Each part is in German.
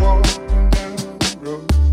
walking down the road.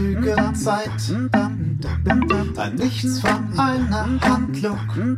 Atemzüge Zeit. Ein Nichts von einer Handlung,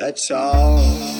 That's all.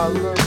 I love